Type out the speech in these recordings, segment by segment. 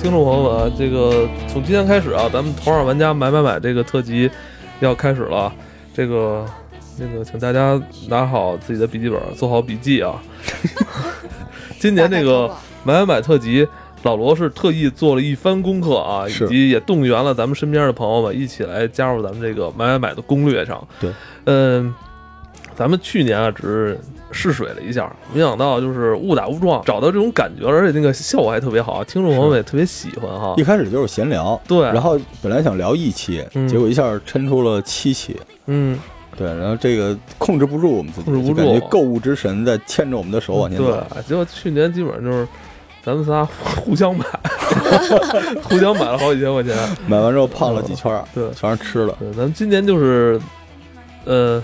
听众朋友们，这个从今天开始啊，咱们头号玩家买买买这个特辑要开始了。这个那个，请大家拿好自己的笔记本，做好笔记啊。今年这个买买买特辑，老罗是特意做了一番功课啊，以及也动员了咱们身边的朋友们一起来加入咱们这个买买买的攻略上。对，嗯，咱们去年啊只是试水了一下，没想到就是误打误撞找到这种感觉，而且那个效果还特别好，听众朋友们也特别喜欢哈一。开始就是闲聊，对然后本来想聊一期，嗯结果一下抻出了七期，嗯，对，然后这个控制不住我们自己，控制不住就感觉购物之神在牵着我们的手往前走对。，结果去年基本上就是咱们仨互相买，互相买了好几千块钱。买完之后胖了几圈，对全是吃的。对，咱们今年就是，呃，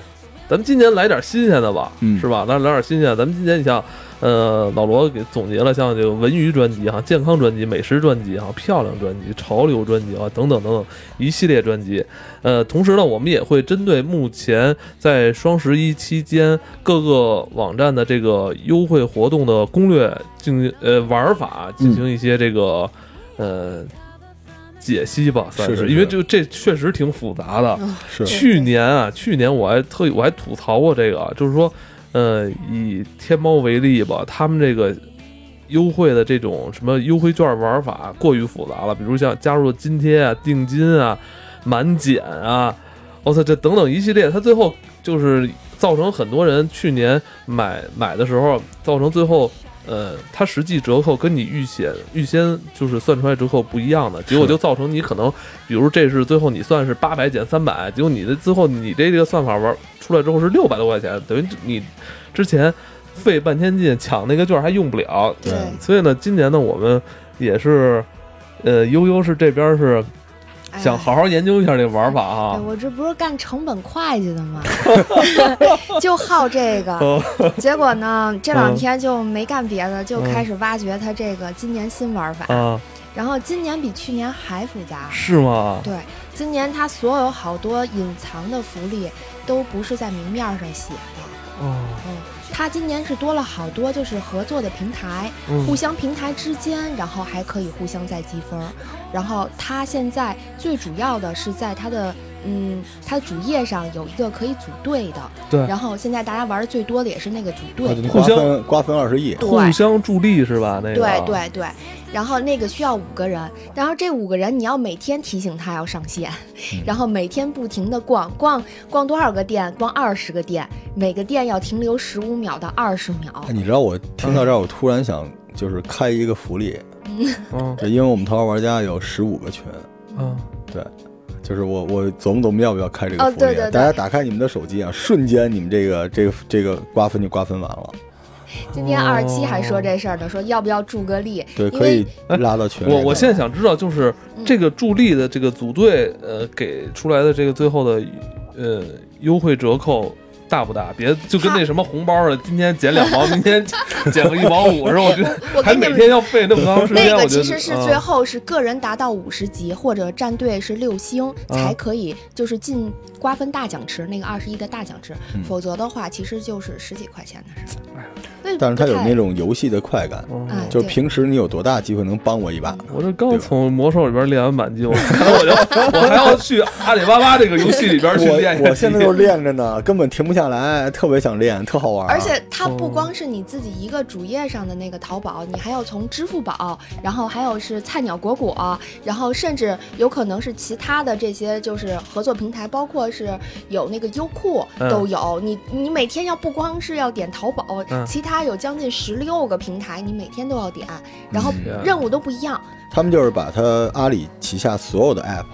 咱们今年来点新鲜的吧，嗯是吧？来来点新鲜的。咱们今年你像，呃，老罗给总结了像这个文娱专辑哈、健康专辑、美食专辑哈、漂亮专辑、潮流专辑啊等等等等一系列专辑。呃，同时呢，我们也会针对目前在双十一期间各个网站的这个优惠活动的攻略进行呃玩法进行一些这个、呃。解析吧，算是是是因为就这确实挺复杂的。嗯是去年啊，去年我还特意我还吐槽过这个啊，就是说，呃，以天猫为例吧，他们这个优惠的这种什么优惠券玩法过于复杂了，比如像加入津贴啊、定金啊、满减啊，我操，这等等一系列，它最后就是造成很多人去年买买的时候，造成最后。呃，它实际折扣跟你预先预先就是算出来折扣不一样的，结果就造成你可能比如这是最后你算是八百减三百，结果你的最后你这个算法玩出来之后是六百多块钱，等于你之前费半天劲抢那个券还用不了。对所以呢，今年呢我们也是，呃，悠悠是这边是哎想好好研究一下这个玩法对哈。我这不是干成本会计的吗？就好这个，哦结果呢，这两嗯天就没干别的，就开始挖掘它这个今年新玩法。啊，然后今年比去年还复杂。是吗？对，今年它所有好多隐藏的福利都不是在明面上写的。哦，嗯，它今年是多了好多就是合作的平台，嗯互相平台之间，然后还可以互相再积分。然后它现在最主要的是在它的嗯，它的主页上有一个可以组队的。对然后现在大家玩的最多的也是那个组队。互相分瓜分二十亿，互相助力是吧？那个对对对，然后那个需要五个人，然后这五个人你要每天提醒他要上线，嗯然后每天不停的逛逛逛多少个店，逛二十个店，每个店要停留十五秒到二十秒哎，。你知道我听到这儿，我突然想就是开一个福利，嗯这因为我们头号玩家有十五个群，嗯，对，就是我我琢磨琢磨要不要开这个福利，哦对对对大家打开你们的手机啊，瞬间你们这个这个这个瓜分就瓜分完了，今天二十七还说这事儿呢，说要不要助个力？对，可以拉到群里。我我现在想知道，就是嗯这个助力的这个组队，呃，给出来的这个最后的呃优惠折扣大不大？别就跟那什么红包似的，今天减两毛，明天减个一毛五似的，我觉得还每天要费那么长时间。那个其实是啊最后是个人达到五十级或者战队是六星啊才可以，就是进瓜分大奖池那个二十一的大奖池，嗯否则的话其实就是十几块钱的事哎。那但是它有那种游戏的快感，就是平时你有多大机会能帮我一把？我这刚从魔兽里边练完满级，我看我就我还要去阿里巴巴这个游戏里边去练一我我现在级就练着呢，根本停不下来，特别想练，特好玩。而且它不哦光是你自己一个主页上的那个淘宝，你还要从支付宝，然后还有是菜鸟果果，然后甚至有可能是其他的这些就是合作平台，包括是有那个优酷嗯都有。你你每天要不光是要点淘宝，嗯其他有将近十六个平台，你每天都要点，然后嗯任务都不一样。他们就是把他阿里旗下所有的 app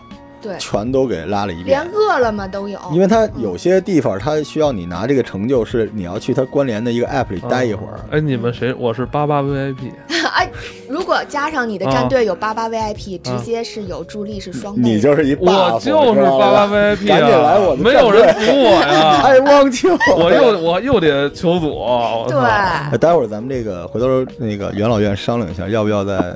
对，全都给拉了一遍连。饿了么都有。因为它有些地方，它需要你拿这个成就，是你要去它关联的一个 app 里待一会儿。哎，你们谁？我是八八 VIP，哎，如果加上你的啊战队有八八 VIP，、直接是有助力是双倍。你就是一 buff，我就是八八 VIP 赶紧啊！来我的没有人服我呀！爱汪秋。我又我又得求组，对，哎待会儿咱们这个回头那个元老院商量一下，要不要再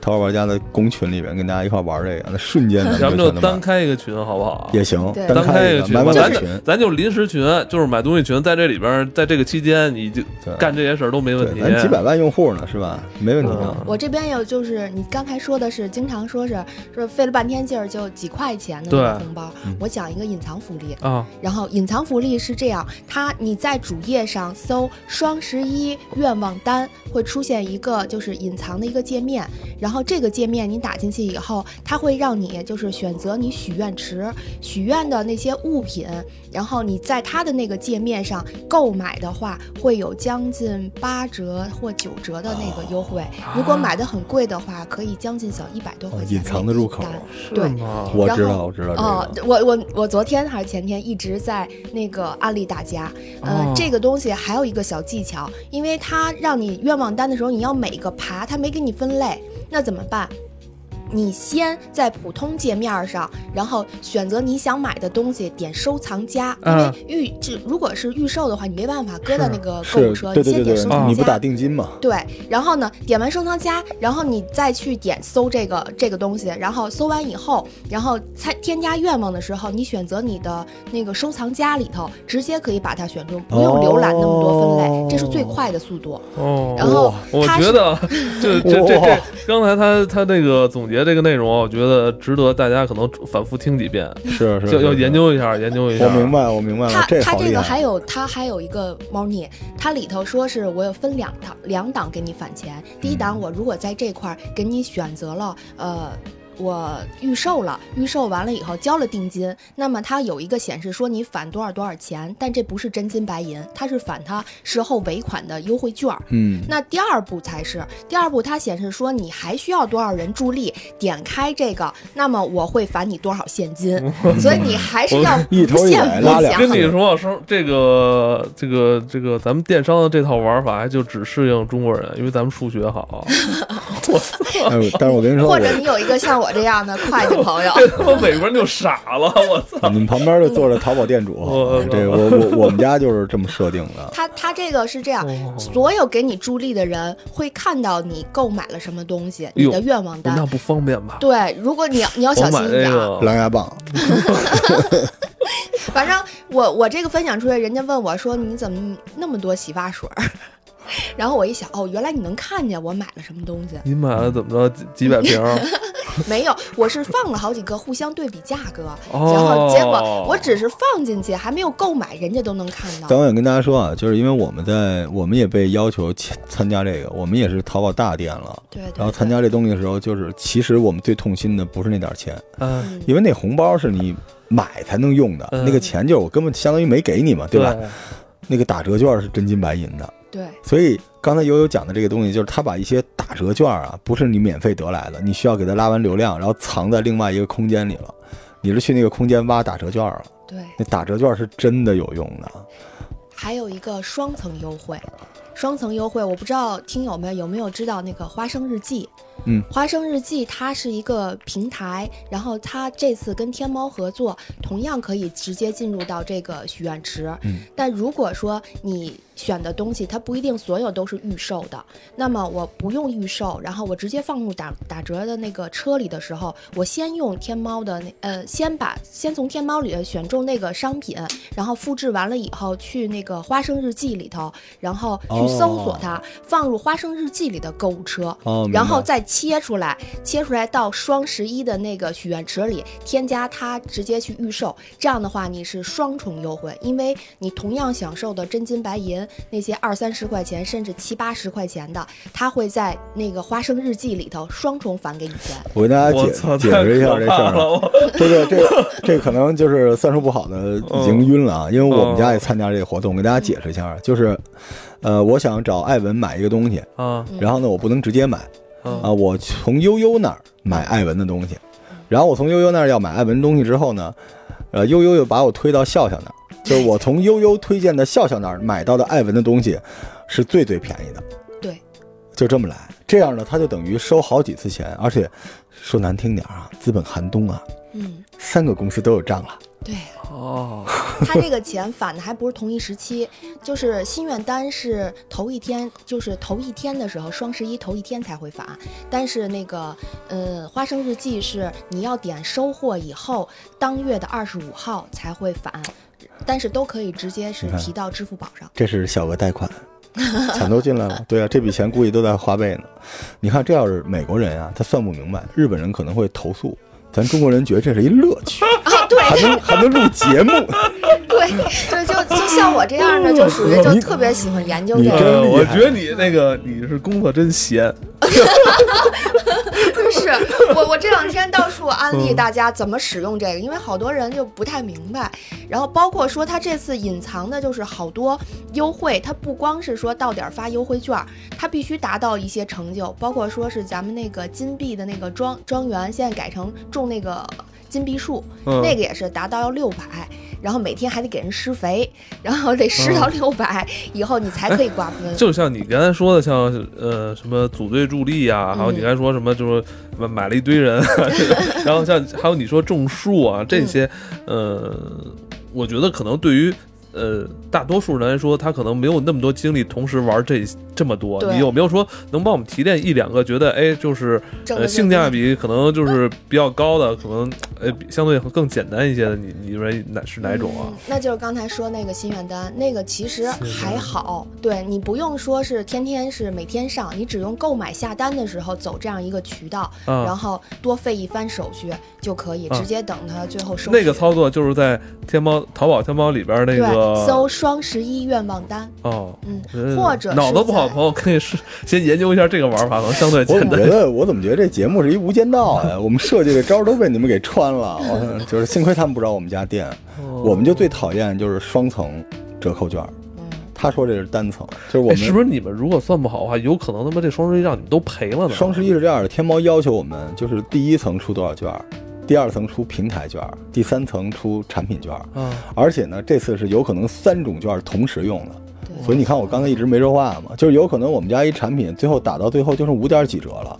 淘宝玩家的公群里边跟大家一块玩这个，那瞬间咱咱们就单开一个群好不好？也行，对单开一个群，咱就买买群，咱就临时群，就是买东西群，在这里边，在这个期间你就干这些事儿都没问题。咱几百万用户呢，是吧？没问题。嗯我这边有，就是你刚才说的是，经常说是说费了半天劲儿就几块钱的那个红包嗯。我讲一个隐藏福利，啊，然后隐藏福利是这样，它你在主页上搜“双十一愿望单”，会出现一个就是隐藏的一个界面，然后这个界面你打进去以后，它会让你就是选择你许愿池许愿的那些物品，然后你在它的那个界面上购买的话，会有将近八折或九折的那个优惠。如果买的很贵的话，可以将近小一百多块钱。哦隐藏的入口是对吗？我知道，我知道这哦个。，我我我昨天还是前天一直在那个安利大家，呃，哦这个东西还有一个小技巧，因为它让你愿望单的时候，你要每个爬，它没给你分类，那怎么办？你先在普通界面上，然后选择你想买的东西，点收藏夹，因为嗯预这如果是预售的话，你没办法搁到那个购物车，对对对你先点收，藏夹你不打。定金嘛？对，然后呢，点完收藏夹，然后你再去点搜这个这个东西，然后搜完以后，然后才添加愿望的时候，你选择你的那个收藏夹里头，直接可以把它选中，不用浏览那么多分类，这是最快的速度。哦，然后我觉得这这这这，刚才他他那个总结这个内容，我觉得值得大家可能反复听几遍，是 是，要要研。究一下，研究一下。我明白，我明白了它，这。个还有它还有一个猫腻，它里头说是我有分两档两档给你返钱，第一档我如果在这块儿给你选择了呃。我预售了，预售完了以后交了定金，那么它有一个显示说你返多少多少钱，但这不是真金白银，它是返它事后尾款的优惠券儿。嗯，那第二步才是，第二步它显示说你还需要多少人助力，点开这个，那么我会返你多少现金，所以你还是要一头一无限尾拉两无限跟你说，说这个这个这个，咱们电商的这套玩法就只适应中国人，因为咱们数学好。但是我跟你说，或者你有一个像我这样的会计朋友，这他妈美国人就傻了，我操！你们旁边就坐着淘宝店主 我，这 个我我我们家就是这么设定的。他他这个是这样，哦所有给你助力的人会看到你购买了什么东西，你的愿望单。那不方便吧？对，如果你要你要小心买一点狼牙棒，反正我我这个分享出来，人家问我说你怎么那么多洗发水儿？然后我一想，哦，原来你能看见我买了什么东西。你买了怎么着几几百瓶？没有，我是放了好几个，互相对比价格，哦然后结果我只是放进去，还没有购买，人家都能看到但。我想跟大家说啊，就是因为我们在我们也被要求参参加这个，我们也是淘宝大店了。对对。然后参加这东西的时候，就是其实我们最痛心的不是那点钱，嗯，嗯因为那红包是你买才能用的，嗯那个钱就是我根本相当于没给你嘛，对吧？那个打折券是真金白银的，对所以刚才悠悠讲的这个东西，就是他把一些打折券啊，不是你免费得来的，你需要给他拉完流量，然后藏在另外一个空间里了。你是去那个空间挖打折券了，对，那打折券是真的有用的。还有一个双层优惠，双层优惠，我不知道听友们有没有知道那个花生日记。嗯，花生日记它是一个平台，然后它这次跟天猫合作，同样可以直接进入到这个许愿池。嗯，但如果说你选的东西它不一定所有都是预售的，那么我不用预售，然后我直接放入打打折的那个车里的时候，我先用天猫的那呃，先把先从天猫里选中那个商品，然后复制完了以后去那个花生日记里头，然后去搜索它，放入花生日记里的购物车。哦，然后再切出来，切出来到双十一的那个许愿池里，添加它直接去预售。这样的话，你是双重优惠，因为你同样享受的真金白银那些二三十块钱甚至七八十块钱的，它会在那个花生日记里头双重返给你钱。我给大家解，解释一下这事！儿这个这这可能就是算术不好的已经晕了啊，因为我们家也参加这个活动，给大家解释一下，就是，呃，我想找艾文买一个东西，啊嗯然后呢，我不能直接买啊啊，我从悠悠那儿买艾文的东西，然后我从悠悠那儿要买艾文东西之后呢，呃，悠悠又把我推到笑笑那儿，就是我从悠悠推荐的笑笑那儿买到的艾文的东西是最最便宜的，对，就这么来，这样呢，他就等于收好几次钱，而且说难听点啊，资本寒冬啊。嗯，三个公司都有账了。对，哦，他这个钱返的还不是同一时期，就是心愿单是头一天，就是头一天的时候，双十一头一天才会返，但是那个呃花生日记是你要点收货以后，当月的二十五号才会返，但是都可以直接是提到支付宝上。这是小额贷款，钱都进来了。对啊，这笔钱估计都在花呗呢。你看，这要是美国人啊，他算不明白，日本人可能会投诉，咱中国人觉得这是一乐趣，啊，对还能还能录节目。对 对，就就像我这样的，就属于就特别喜欢研究这个。我觉得你那个你是工作真闲，是 我我这两天到处安利大家怎么使用这个，因为好多人就不太明白。然后包括说他这次隐藏的就是好多优惠，它不光是说到点儿发优惠券儿，它必须达到一些成就，包括说是咱们那个金币的那个庄庄园，现在改成种那个金币树，嗯那个也是达到要六百，然后每天还得给人施肥，然后得施到六百、以后你才可以瓜分。就像你刚才说的，像呃什么组队助力啊，还有你刚才说什么就是买买了一堆人，然后像还有你说种树啊这些，呃，我觉得可能对于。呃，大多数人来说，他可能没有那么多精力同时玩这这么多。你有没有说能帮我们提炼一两个，觉得哎，就是呃性价比可能就是比较高的，可能呃比相对更简单一些的，你你认为哪是哪种啊嗯？？那就是刚才说那个心愿单，那个其实还好，对你不用说是天天是每天上，你只用购买下单的时候走这样一个渠道，啊然后多费一番手续就可以，啊直接等它最后收那个操作就是在天猫、淘宝、天猫里边那对个搜双十一愿望单，哦，嗯，呃或者脑子不好的朋友可以是先研究一下这个玩法，可能相对我简单。怎么觉得，我怎么觉得这节目是一无间道呀？我们设计的招儿都被你们给穿了。我就是幸亏他们不知道我们家店，哦我们就最讨厌就是双层折扣券他说这是单层，就是我哎，们是不是你们如果算不好的话，有可能他妈这双十一让你们都赔了呢？双十一是这样的，天猫要求我们就是第一层出多少券儿，第二层出平台券儿，第三层出产品券儿，啊，而且呢，这次是有可能三种券儿同时用的。所以你看我刚才一直没说话嘛，就是有可能我们家一产品最后打到最后就剩五点几折了。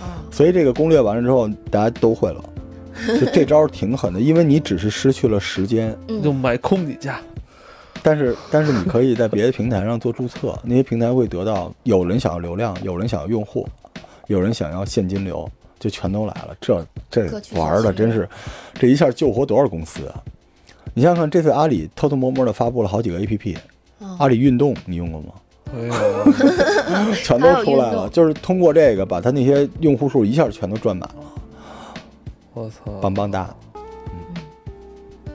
啊，所以这个攻略完了之后，大家都会了。就这招挺狠的，因为你只是失去了时间，嗯，就买空你家。但是但是你可以在别的平台上做注册，那些平台会得到有人想要流量，有人想要用户，有人想要现金流，就全都来了。这这玩的真是，这一下救活多少公司啊！你想想看，这次阿里偷偷摸摸的发布了好几个 APP，嗯阿里运动你用过吗？全都出来了，就是通过这个把他那些用户数一下全都赚满了。我操！棒棒哒。嗯，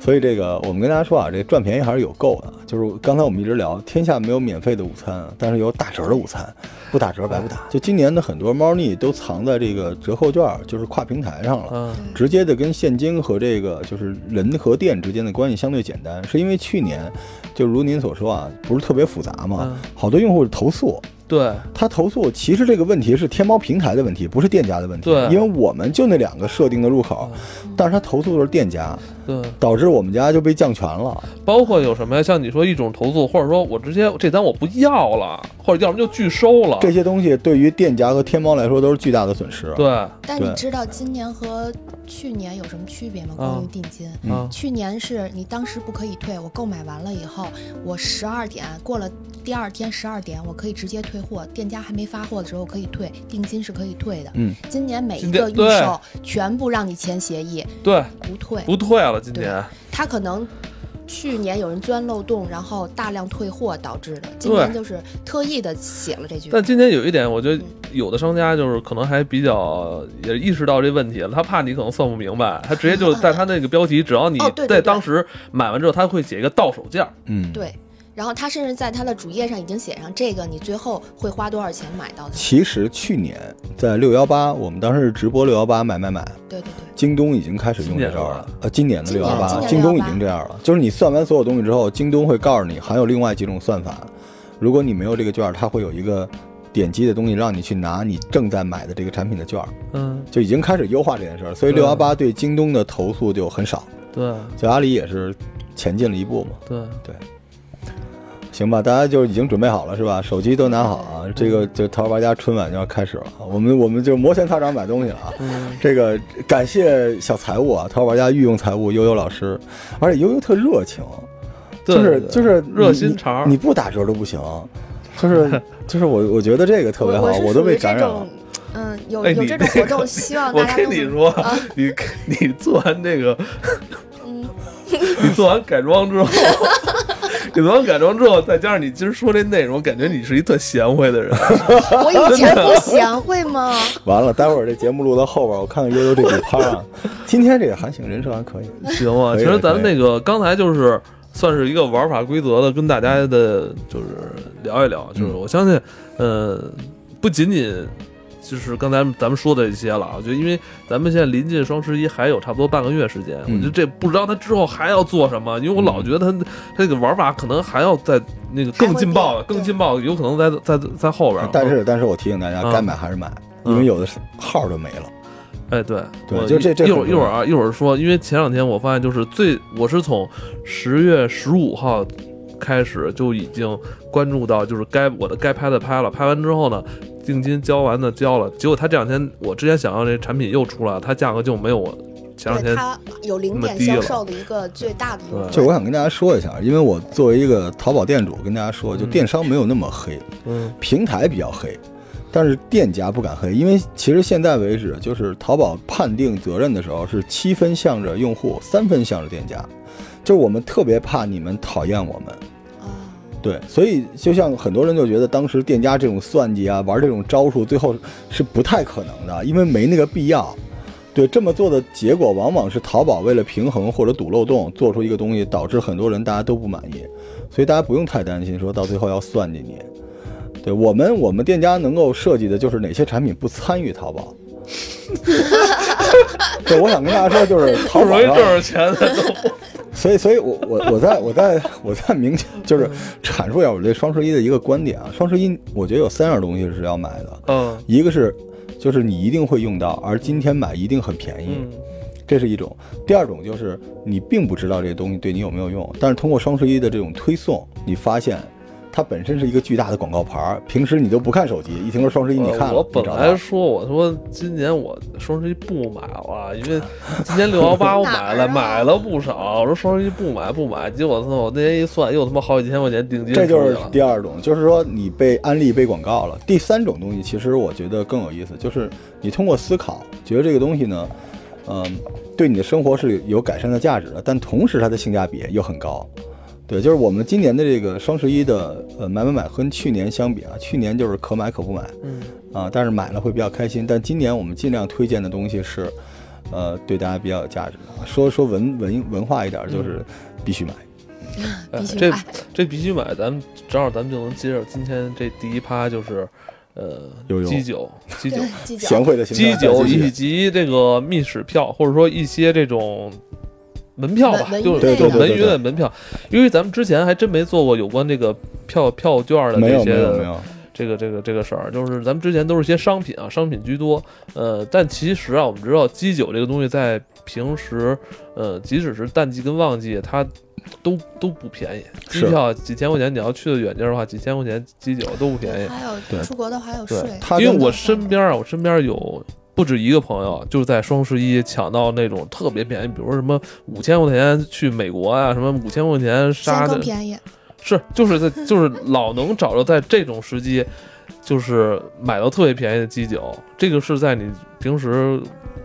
所以这个我们跟大家说啊，这赚便宜还是有够的。就是刚才我们一直聊，天下没有免费的午餐，但是有打折的午餐，不打折白不打。就今年的很多猫腻都藏在这个折扣券，就是跨平台上了。啊，直接的跟现金和这个就是人和店之间的关系相对简单，是因为去年就如您所说啊，不是特别复杂嘛嗯，好多用户投诉，对，他投诉，其实这个问题是天猫平台的问题，不是店家的问题。对。因为我们就那两个设定的入口，但是他投诉的是店家，对，导致我们家就被降权了。包括有什么呀？像你说一种投诉，或者说我直接这单我不要了，或者要么就拒收了。这些东西对于店家和天猫来说都是巨大的损失。对对但你知道今年和去年有什么区别吗？关于定金。嗯啊，去年是你当时不可以退，我购买完了以后，我十二点过了第二天十二点，我可以直接退货，店家还没发货的时候可以退，定金是可以退的。嗯，今年每一个预售全部让你签协议，对，不退。不退了，今年。他可能去年有人钻漏洞，然后大量退货导致的，今对年就是特意的写了这句。但今年有一点，我觉得嗯有的商家就是可能还比较也意识到这问题了，他怕你可能算不明白，他直接就 在他那个标题，只要你在当时买完之后，他会写一个到手价。嗯，。对，然后他甚至在他的主页上已经写上这个，你最后会花多少钱买到的？其实去年在六幺八，我们当时是直播六幺八买买买，对对对，京东已经开始用这招了了。呃，今年的六幺八，京东已经这样了。就是你算完所有东西之后，京东会告诉你还有另外几种算法。如果你没有这个券儿，它会有一个点击的东西让你去拿你正在买的这个产品的券儿，嗯，就已经开始优化这件事儿。所以六幺八对京东的投诉就很少，对就阿里也是前进了一步嘛。对，行，行吧，大家就已经准备好了是吧？手机都拿好啊，这个就淘宝玩家春晚就要开始了，我们我们就摩拳擦掌买东西了啊。嗯，这个感谢小财务啊，淘宝玩家御用财务悠悠老师，而且悠悠特热情，就是对对对就是热心肠你不打折都不行，就是就是我我觉得这个特别好，我都被感染了。，嗯，有有这种活动，希望 我大家我跟你说啊，你你做完这个，嗯，你做完改装之后，你做完改装之后，再加上你今儿说这内容，感觉你是一特贤惠的人。我以前不贤惠吗？完了，待会儿这节目录到后边，我看看悠悠这几趴啊。今天这个还行，人设还可以。行啊，其实咱们那个刚才就是算是一个玩法规则的，跟大家的就是聊一聊，就是嗯我相信，呃，不仅仅。就是刚才咱们说的一些了啊，就因为咱们现在临近双十一，还有差不多半个月时间，嗯我觉得这不知道他之后还要做什么，因为我老觉得他他这个玩法可能还要在那个更劲爆更劲爆的，有可能在在在后边。但是但是我提醒大家，嗯该买还是买，嗯因为有的是号都没了。哎，对我对就这这一会儿一会儿啊，一会儿说，因为前两天我发现就是最，我是从十月十五号开始就已经关注到，就是该我的该拍的拍了，拍完之后呢，定金交完的交了，结果他这两天我之前想要这产品又出来了，它价格就没有我前两，天它有零点那么低了销售的一个最大的优惠。对就我想跟大家说一下，因为我作为一个淘宝店主，跟大家说，就嗯电商没有那么黑，嗯平台比较黑，但是店家不敢黑，因为其实现在为止，就是淘宝判定责任的时候是七分向着用户，三分向着店家，就是我们特别怕你们讨厌我们。啊，对，所以就像很多人就觉得当时店家这种算计啊，玩这种招数，最后是不太可能的，因为没那个必要。对，这么做的结果往往是淘宝为了平衡或者堵漏洞，做出一个东西，导致很多人大家都不满意。所以大家不用太担心，说到最后要算计你。对我们，我们店家能够设计的就是哪些产品不参与淘宝。对，我想跟大家说，就是淘 宝上容易挣着钱的所以，所以我我我在我在我在明确就是阐述一下我对双十一的一个观点啊。双十一我觉得有三样东西是要买的，嗯一个是就是你一定会用到，而今天买一定很便宜，嗯这是一种；第二种就是你并不知道这个东西对你有没有用，但是通过双十一的这种推送，你发现它本身是一个巨大的广告牌儿。平时你都不看手机，一听说双十一你看了，呃我本来说我说今年我双十一不买了，因为今年六幺八我买了，啊买了不少。我说双十一不买不买，结果他妈我那天一算，又他妈好几千块钱定金这。就是第二种，就是说你被安利、被广告了。第三种东西，其实我觉得更有意思，就是你通过思考，觉得这个东西呢，嗯，对你的生活是有改善的价值的，但同时它的性价比又很高。对，就是我们今年的这个双十一的呃买买买和去年相比啊，去年就是可买可不买嗯啊，但是买了会比较开心。但今年我们尽量推荐的东西是，呃，对大家比较有价值的。说说文文文化一点，就是必须买。嗯这必须买这必须买，咱们正好咱们就能接着今天这第一趴就是，呃悠悠基酒 基酒对，鸡 脚贤惠的形基酒以及这个密室票，或者说一些这种门票吧，就是文娱类的门票，因为咱们之前还真没做过有关这个票票券的这些没有没有，这个这个这个事儿，就是咱们之前都是些商品啊，商品居多。呃，但其实啊，我们知道基酒这个东西在平时，呃，即使是淡季跟旺季，它都都不便宜。机票几千块钱，你要去的远地儿的话，几千块钱基酒都不便宜。还有出国的还有税，因为我身边啊，我身边有不止一个朋友，就是在双十一抢到那种特别便宜，比如说什么五千块钱去美国啊，什么五千块钱杀的更便宜。是，就是在 就是老能找着在这种时机，就是买到特别便宜的基酒，这个是在你平时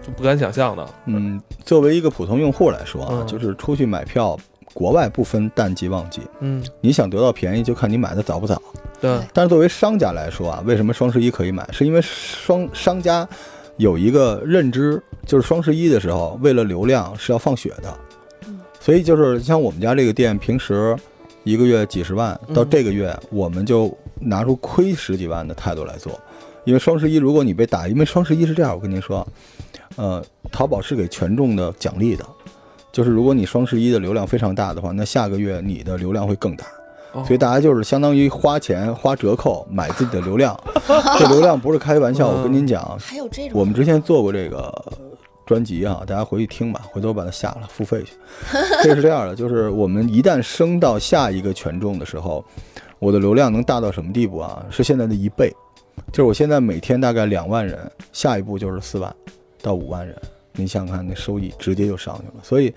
就不敢想象的。嗯，作为一个普通用户来说啊，嗯就是出去买票，国外不分淡季旺季，嗯，你想得到便宜就看你买的早不早。对，但是作为商家来说啊，为什么双十一可以买？是因为双商家有一个认知，就是双十一的时候，为了流量是要放血的嗯。所以就是像我们家这个店，平时一个月几十万，到嗯这个月我们就拿出亏十几万的态度来做。因为双十一，如果你被打，因为双十一是这样，我跟您说，呃，淘宝是给权重的奖励的，就是如果你双十一的流量非常大的话，那下个月你的流量会更大。哦所以大家就是相当于花钱花折扣买自己的流量，这流量不是开玩笑。嗯我跟您讲，还有这种，我们之前做过这个专辑啊，大家回去听吧，回头把它下了付费去。这是这样的，就是我们一旦升到下一个权重的时候，我的流量能大到什么地步啊？是现在的一倍，就是我现在每天大概两万人，下一步就是四万到五万人。你想想看，那收益直接就上去了。所以，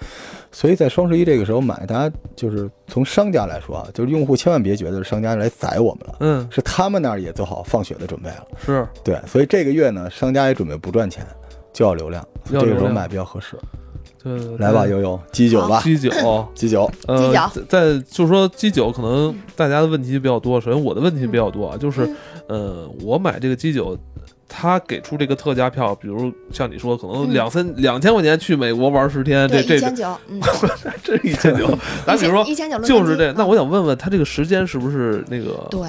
所以在双十一这个时候买，大家就是从商家来说啊，就是用户千万别觉得是商家来宰我们了，嗯，是他们那儿也做好放血的准备了。是对，所以这个月呢，商家也准备不赚钱，就要流量，流量这个时候买比较合适。对对对来吧，悠悠，基酒吧，基酒。基酒，呃在就是说鸡酒，可能大家的问题比较多。首先我的问题比较多啊，就是嗯呃，我买这个鸡酒，他给出这个特价票，比如像你说，可能嗯。两三两千块钱去美国玩十天，这，这一千九，嗯，这一千九，咱比如说一千九就是这，那我想问问他这个时间是不是那个对。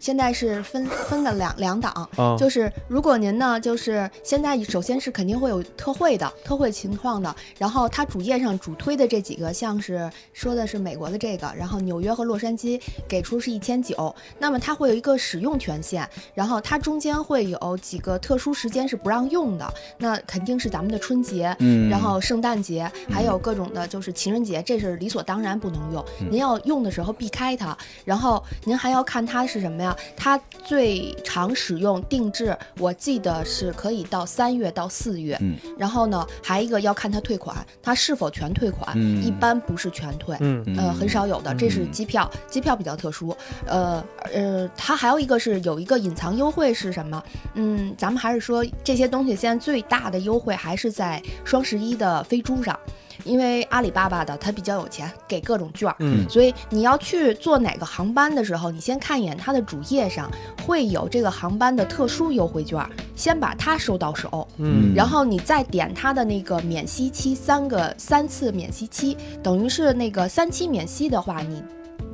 现在是分分了两两档，啊？就是如果您呢，就是现在首先是肯定会有特惠的特惠情况的，然后它主页上主推的这几个，像是说的是美国的这个，然后纽约和洛杉矶给出是一千九，那么它会有一个使用权限，然后它中间会有几个特殊时间是不让用的，那肯定是咱们的春节，嗯，然后圣诞节，还有各种的，就是情人节，这是理所当然不能用。嗯您要用的时候避开它，然后您还要看它是什么呀？它最常使用定制，我记得是可以到三月到四月。嗯然后呢，还一个要看它退款，它是否全退款，嗯一般不是全退。嗯呃，很少有的，这是嗯机票，机票比较特殊。呃呃，它还有一个是有一个隐藏优惠是什么？嗯，咱们还是说这些东西现在最大的优惠还是在双十一的飞猪上，因为阿里巴巴的它比较有钱，给各种券儿。嗯所以你要去坐哪个航班的时候，你先看一眼它的主页上会有这个航班的特殊优惠券儿，先把它收到手，嗯然后你再点它的那个免息期，三个三次免息期，等于是那个三期免息的话，你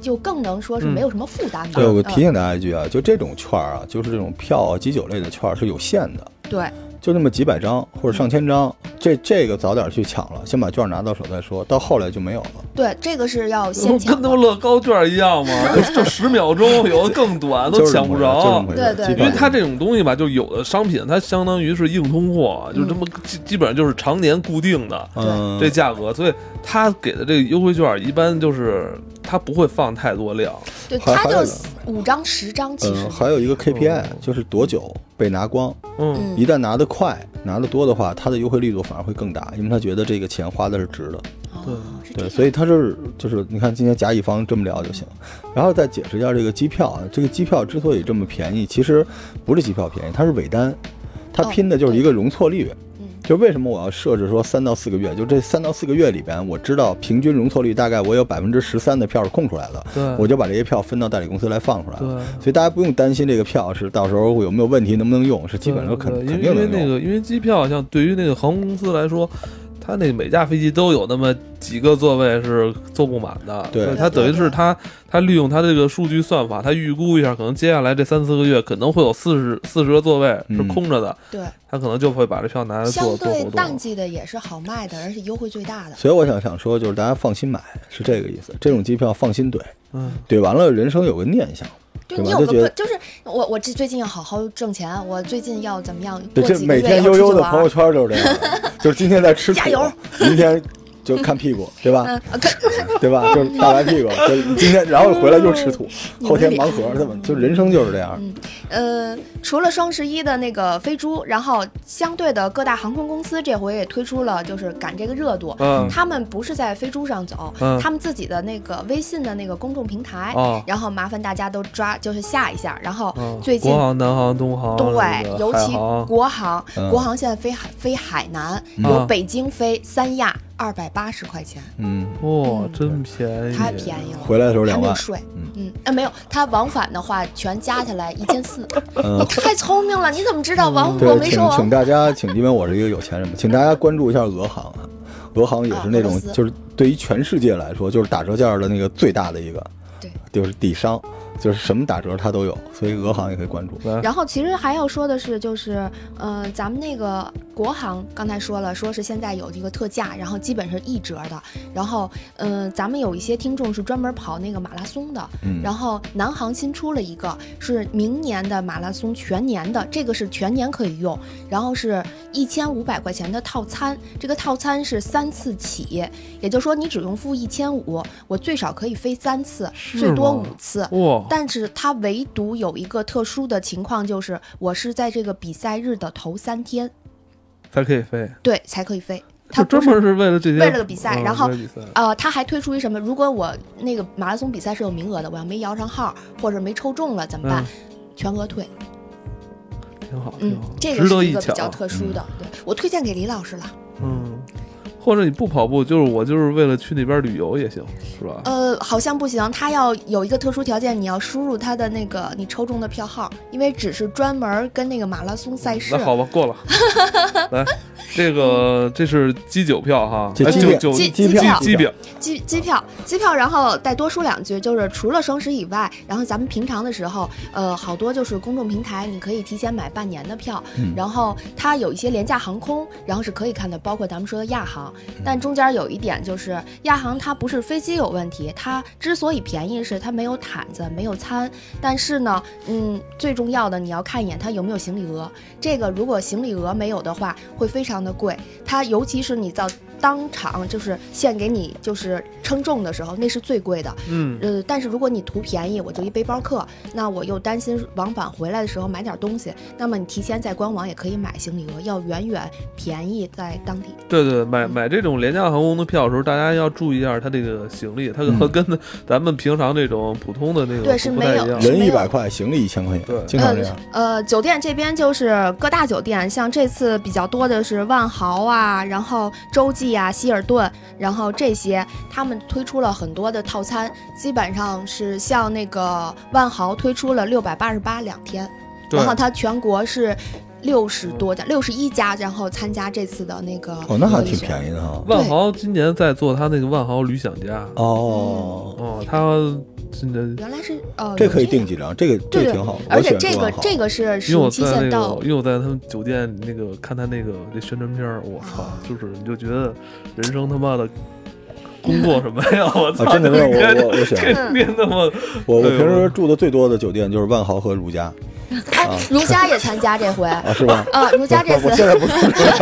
就更能说是嗯没有什么负担吧。对，我嗯提醒大家一句啊，就这种券儿啊，就是这种票啊、基酒类的券儿是有限的，对，就那么几百张或者上千张，这这个早点去抢了，先把券拿到手再说，到后来就没有了。对，这个是要 先跟抢跟他妈。乐高券一样嘛，就就十秒钟，有的更短，都抢不着对对因为它这种东西吧，就有的商品它相当于是硬通货，就是这么基基本上就是常年固定的嗯，这价格，所以它给的这个优惠券一般就是它不会放太多量。对，它就五张十张，其实嗯，还有一个 KPI 哦就是多久被拿光，嗯。嗯一旦拿得快、拿得多的话，它的优惠力度反而会更大，因为他觉得这个钱花的是值的。对。对，所以他是就是你看今天甲乙方这么聊就行，然后再解释一下这个机票啊，这个机票之所以这么便宜，其实不是机票便宜，它是尾单，它哦拼的就是一个容错率。嗯就为什么我要设置说三到四个月？就这三到四个月里边，我知道平均容错率大概我有百分之十三的票是空出来的，对，我就把这些票分到代理公司来放出来对了。所以大家不用担心这个票是到时候有没有问题，能不能用，是基本上肯对对肯因为因为那定能用。个因为机票像对于那个航空公司来说，它那每架飞机都有那么几个座位是坐不满的，对所以它等于是他他利用他这个数据算法，他预估一下，可能接下来这三四个月可能会有四十四十个座位是嗯空着的，对，它可能就会把这票拿来做相做活动。对淡季的也是好卖的，而且优惠最大的。所以我想想说，就是大家放心买，是这个意思。这种机票放心怼，嗯，怼完了人生有个念想。就你有个就，就是我我这最近要好好挣钱，我最近要怎么样？对，这每天悠悠的朋友圈就是这样，就是今天在吃土加油，明天就看屁股，对吧？对吧？就是大白屁股，就今天然后回来又吃土，后天盲盒，对吧？就人生就是这样。嗯呃，除了双十一的那个飞猪，然后相对的各大航空公司这回也推出了，就是赶这个热度。嗯他们不是在飞猪上走，嗯他们自己的那个微信的那个公众平台，哦然后麻烦大家都抓，就是下一下。然后嗯最近国航、南航、东航，对那，个尤其国航，嗯国航现在飞海飞海南，有北京飞三亚二百八十块钱，嗯，哇，嗯。真便宜，太便宜了。回来的时候两万，还没有税，嗯。嗯，啊没有，他往返的话全加起来一千四，嗯 你，太聪明了，你怎么知道往我对，没说请请大家，请因为我是一个有钱人嘛，请大家关注一下俄航啊，俄航也是那种就是对于全世界来说，就是打折价的那个最大的一个，对，就是底商，就是什么打折它都有，所以俄航也可以关注。然后其实还要说的是，就是，呃，咱们那个国航刚才说了，说是现在有这个特价，然后基本是一折的。然后，嗯、咱们有一些听众是专门跑那个马拉松的，嗯然后南航新出了一个是明年的马拉松全年的，这个是全年可以用，然后是一千五百块钱的套餐，这个套餐是三次起，也就是说你只用付一千五，我最少可以飞三次，最多五次。哇，但是它唯独有一个特殊的情况，就是我是在这个比赛日的头三天，才可以飞，对才可以飞。它不是就专门是为了这些，为了个比赛嗯然后呃，他还推出一什么？如果我那个马拉松比赛是有名额的，我要没摇上号或者没抽中了怎么办？全额退。挺好，挺嗯，，这个是一个比。较特殊的，对我推荐给李老师了。嗯，或者你不跑步，就是我就是为了去那边旅游也行，是吧？呃，好像不行，他要有一个特殊条件，你要输入他的那个你抽中的票号，因为只是专门跟那个马拉松赛事那。好吧，过了。来，这个这是机酒票哈，机机机票机机票，机机票，机票，然后再多说两句，就是除了双十以外，然后咱们平常的时候，呃，好多就是公众平台，你可以提前买半年的票，嗯然后它有一些廉价航空，然后是可以看的，包括咱们说的亚航，但中间有一点就是亚航它不是飞机有问题，它之所以便宜是它没有毯子，没有餐，但是呢，嗯，最重要的你要看一眼它有没有行李额，这个如果行李额没有的话，会非常的贵，它尤其是你到当场就是现给你就是称重的时候，那是最贵的。嗯，呃，但是如果你图便宜，我就一背包客，那我又担心往返回来的时候买点东西，那么你提前在官网也可以买行李额，要远远便宜在当地。对对，买买这种廉价航空的票的时候，大家要注意一下它这个行李，它嗯和跟咱们平常这种普通的那个对是没有不太一样。人一百块，行李一千块钱对，经常这样。呃，酒店这边就是各大酒店，像这次比较多的是万豪啊，然后洲际啊、希尔顿，然后这些他们推出了很多的套餐，基本上是像那个万豪推出了六百八十八两天，然后它全国是六十多家、六十一家，然后参加这次的那个哦，那还挺。便宜的哈。万豪今年在做他那个万豪旅享家，哦，哦，他今年原来是哦，这可以订几张，这个这对挺好。而且我选这个这个是因为我在那限到个，因为我在他们酒店那个看他那个那宣传片，我操，啊就是你就觉得人生他妈的工作什么呀？我操，啊，真的没有，我天我我选天天他妈我我平时住的最多的酒店就是万豪和如家哎，如家也参加这回。啊，是吧？啊，如家这我次现在不住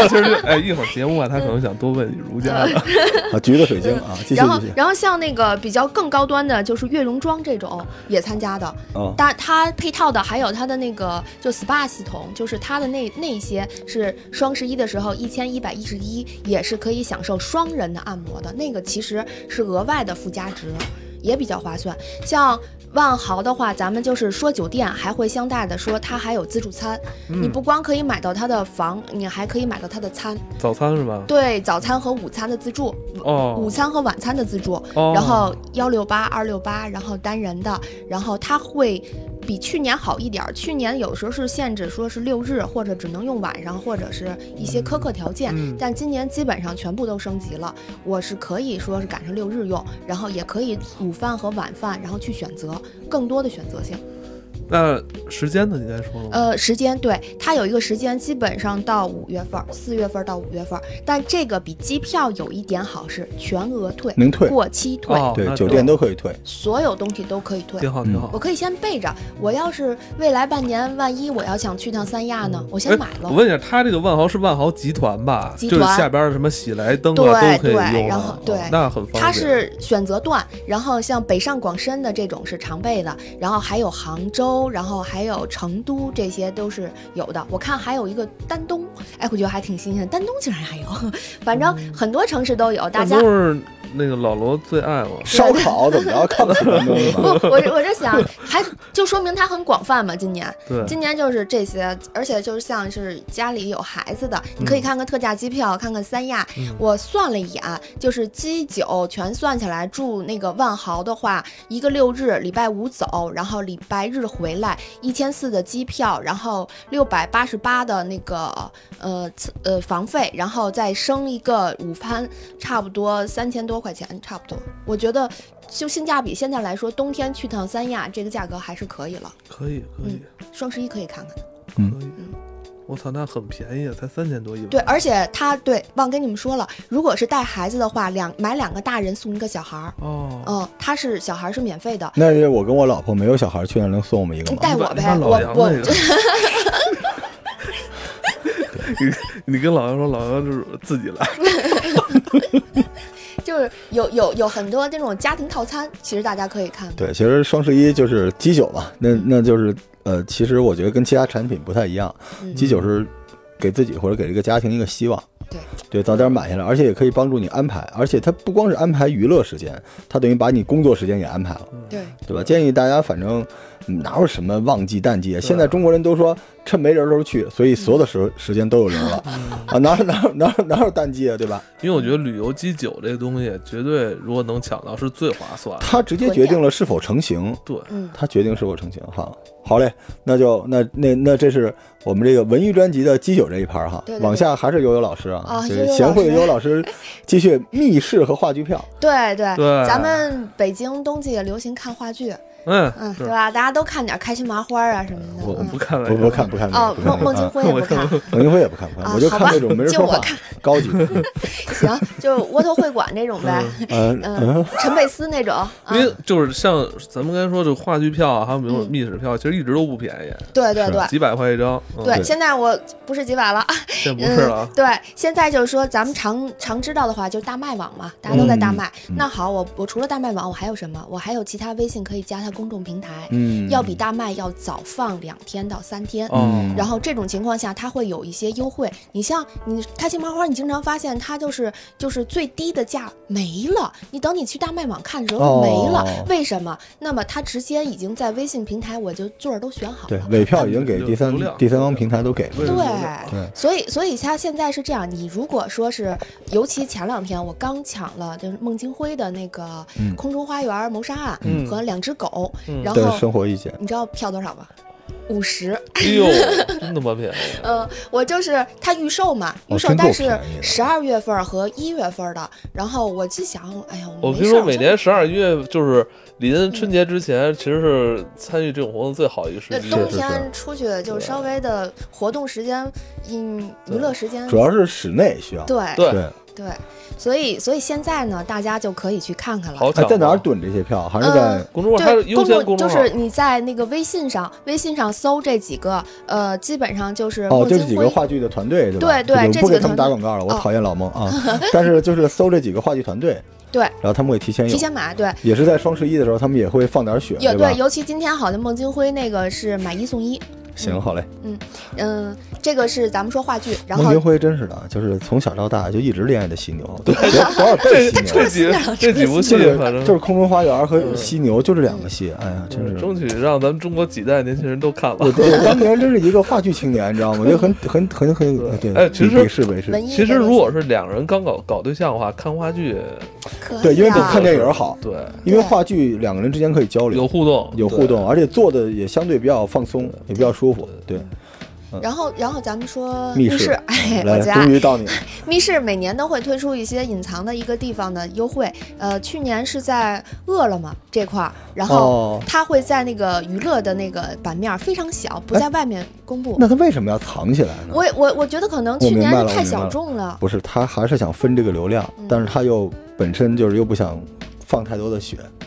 其实哎，一会儿节目啊，他可能想多问你如家的，啊，橘子水晶啊，然后，然后像那个比较更高端的，就是悦榕庄这种也参加的，啊，但它配套的还有它的那个就 SPA 系统，就是它的那那些是双十一的时候一千一百一十一，也是可以享受双人的按摩的，那个其实是额外的附加值，也比较划算。像万豪的话，咱们就是说酒店，还会相带的说它还有自助餐，你不光可以买到它的房，你还可以买到它的餐，早餐是吧？对，早餐和午餐的自助，哦，午餐和晚餐的自助，哦。然后幺六八、二六八，然后单人的，然后它会比去年好一点儿。去年有时候是限制说是六日，或者只能用晚上，或者是一些苛刻条件，嗯但今年基本上全部都升级了。我是可以说是赶上六日用，然后也可以午饭和晚饭，然后去选择更多的选择性。那时间呢？你再说？呃，时间对它有一个时间，基本上到五月份儿，四月份儿到五月份儿。但这个比机票有一点好是全额退，能退过期退，对，哦对酒店都可以退。所有东西都可以退。挺好，挺好我。可以先备着，我要是未来半年，万一我要想去趟三亚呢，我先哎买了。我问一下，他这个万豪是万豪集团吧？集团就是下边的什么喜来登啊对都可以对用啊。然后对哦那很方便。它是选择段，然后像北上广深的这种是常备的，然后还有杭州，然后还有成都，这些都是有的。我看还有一个丹东，哎，我觉得还挺新鲜的，丹东竟然还有，反正很多城市都有。大家都是那个老罗最爱我。烧烤怎么着？看不起东西不吗？，我这我这想，还就说明它很广泛嘛。今年，对，今年就是这些，而且就是像是家里有孩子的，你嗯可以看看特价机票，看看三亚。我算了一眼，就是机酒全算起来，住那个万豪的话，一个六日，礼拜五走，然后礼拜日回来，一千四的机票，然后六百八十八的那个呃呃房费，然后再升一个午餐，差不多三千多块钱，差不多。我觉得就性价比现在来说，冬天去趟三亚这个价格还是可以了。可以，可以，双十一可以看看。嗯可以。我操，那很便宜，才三千多一晚。对，而且他对忘跟你们说了，如果是带孩子的话，两买两个大人送一个小孩儿，哦，嗯，他是小孩是免费的。那是我跟我老婆没有小孩，去那能送我们一个吗？带我呗我我 你你跟老杨说，老杨就是自己来。就是有有有很多这种家庭套餐，其实大家可以看看。对，其实双十一就是基酒嘛，那那就是呃，其实我觉得跟其他产品不太一样，嗯基酒是给自己或者给这个家庭一个希望。对对，早点买下来，而且也可以帮助你安排，而且它不光是安排娱乐时间，它等于把你工作时间也安排了，对，对吧？建议大家反正嗯哪有什么旺季淡季啊？现在中国人都说趁没人的时候去，所以所有的时时间都有人了啊，哪有哪有哪有哪有淡季啊？对吧？因为我觉得旅游基酒这个东西，绝对如果能抢到是最划算的。它直接决定了是否成型。对，嗯，它决定是否成型。哈，好嘞，那就那那那这是我们这个文娱专辑的基酒这一盘哈对对，对往下还是悠悠老师啊，啊这悠悠老师个贤惠的悠悠老师继续密室和话剧票。对对对咱们北京冬季也流行看话剧，嗯嗯，对吧？大家都看点开心麻花啊什么的。我嗯不看了，不不看不看那个哦，孟孟京辉也不 看。孟京辉也不看不看，啊我就看那种没人说话就我看高级。行，就窝头会馆那种呗，嗯陈佩斯那种。啊因为就是像咱们刚才说这话剧票啊，还有比如嗯密室票，其实一直都不便宜，对对对几百块一张。嗯对，现在我不是几百了，现在不是了啊嗯。。对，现在就是说咱们常常知道的话，就是大麦网嘛，大家都在大麦。嗯那好，我我除了大麦网，我还有什么？我还有其他微信可以加它公众平台，嗯，要比大麦要早放两天到三天。哦嗯然后这种情况下，它会有一些优惠。你像你开心麻花，你经常发现它就是就是最低的价没了，你等你去大麦网看的时候没了，哦为什么？那么它直接已经在微信平台，我就座儿都选好了。对尾票已经给第三第三方平台都给了。对对对所以，所以它现在是这样，你如果说是，尤其前两天我刚抢了，就是孟京辉的那个嗯《空中花园谋杀案》嗯和两只狗，然后生活意见。你知道票多少吗？五十。哎呦，真他妈便宜！呃，我就是它预售嘛，预售，哦但是十二月份和一月份的。然后我就想，哎呀，我听说每年十二月就是临春节之前，其实是参与这种活动最好一个时机。这冬天出去就稍微的活动时间，嗯，娱乐时间主要是室内需要。对对对，对，所以所以现在呢，大家就可以去看看了。好哎，在哪儿吗囤这些票？还是在呃公众号，它是对，优先公就众号。是你在那个微信上，微信上搜这几个，呃，基本上就是哦。就是几个话剧的团队，对吧？对对这就不给他们几个团队打广告了，我哦讨厌老孟啊。但是就是搜这几个话剧团队，对，然后他们会提前有提，前买，对，也是在双十一的时候，他们也会放点血，也对？尤其今天好像孟京辉那个是买一送一，行，好嘞。嗯嗯，这个是咱们说话剧，然后孟京辉真是的，就是从小到大就一直恋爱的犀牛，对多多少倍犀这牛，几这几部戏就，是反正就是空中花园和犀牛，就这两个戏，哎呀，真是。争取让咱们中国几代年轻人都看了我。我当年真是一个话剧青年，你知道吗？我觉得很很很很对，哎其实没事没事。其实如果是两个人刚搞搞对象的话，看话剧，对，因为比啊看电影好，对，因为话剧两个人之间可以交流，有互动，有互动，而且做的也相对比较放松，也比较舒服。对，然后，然后咱们说密室，哎，来我，家终于到你了。密室每年都会推出一些隐藏的一个地方的优惠。呃，去年是在饿了么这块儿，然后哦，它会在那个娱乐的那个版面儿非常小，不在外面公布。那他为什么要藏起来呢？我我我觉得可能去年是太小众了。不是，他还是想分这个流量，嗯但是他又本身就是又不想放太多的血，对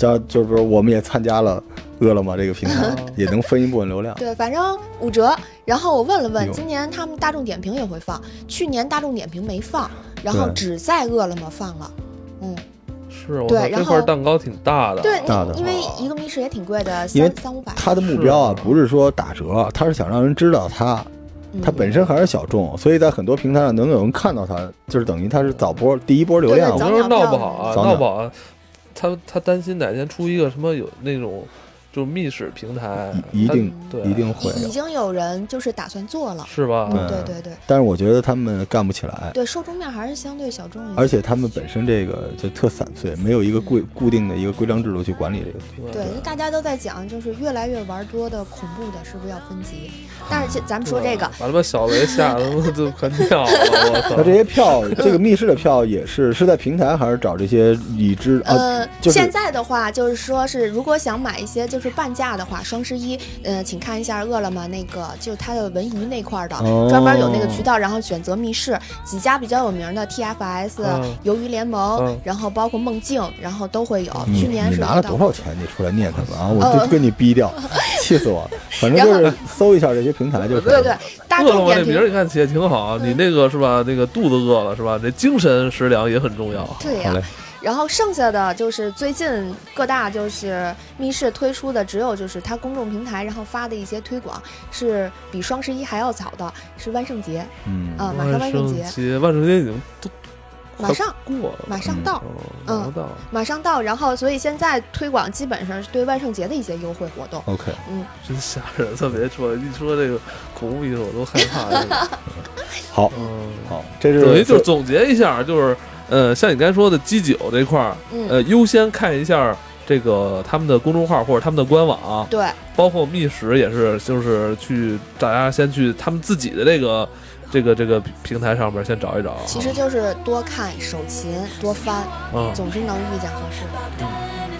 叫就是说我们也参加了饿了么这个平台，也能分一部分流量。对，反正五折。然后我问了问，今年他们大众点评也会放，去年大众点评没放，然后只在饿了么放了。嗯，是我操，对然后这块蛋糕挺大的。对，大的因为一个密室也挺贵的，因为三三五百。他的目标啊，不是说打折，他是想让人知道他，嗯他本身还是小众，所以在很多平台上能有人看到他，就是等于他是早波第一波流量对对早我说闹不好啊，早闹不好啊，他他担心哪天出一个什么有那种就密室平台，他一定对一定会已。经有人就是打算做了。是吧？嗯，对对对但是我觉得他们干不起来，对，受众面还是相对小众一点。而且他们本身这个就特散碎，没有一个固固定的一个规章制度去管理这个。对，大家都在讲，就是越来越玩多的恐怖的，是不是要分级？但是咱们说这个，把他妈小雷吓得他妈就快尿了，我操！那这些票，这个密室的票也是是在平台还是找这些已知啊？呃，就是现在的话就是说是，如果想买一些就就是半价的话，双十一，呃，请看一下饿了么那个，就是它的文娱那块儿的，哦专门有那个渠道，然后选择密室几家比较有名的 TFS、嗯鱿鱼联盟，嗯然后包括梦境，然后都会有。你去年你拿了多少钱？你出来念他们啊！我呃就跟你逼掉，气死我了。反正就是搜一下这些平台就是。对对，大饿了众点评么这名儿你看起也挺好，你那个是吧？那个肚子饿了是吧？这精神食粮也很重要。对呀、然后剩下的就是最近各大就是密室推出的，只有就是它公众平台然后发的一些推广是比双十一还要早的，是万圣节嗯，啊，马上万圣节节，万圣节已经都马上过了，马上到。哦马上到。马上到，然后所以现在推广基本上是对万圣节的一些优惠活动。OK，嗯，真吓人！特别说一说这个恐怖意识，我都害怕这个。好，嗯，好，这是等于就是总结一下，就是呃，像你刚才说的基酒这块儿，嗯，呃，优先看一下这个他们的公众号或者他们的官网，对，包括觅食也是，就是去大家先去他们自己的这个这个这个平台上面先找一找。其实就是多看手勤，多翻，嗯，总是能遇见合适的。Darling,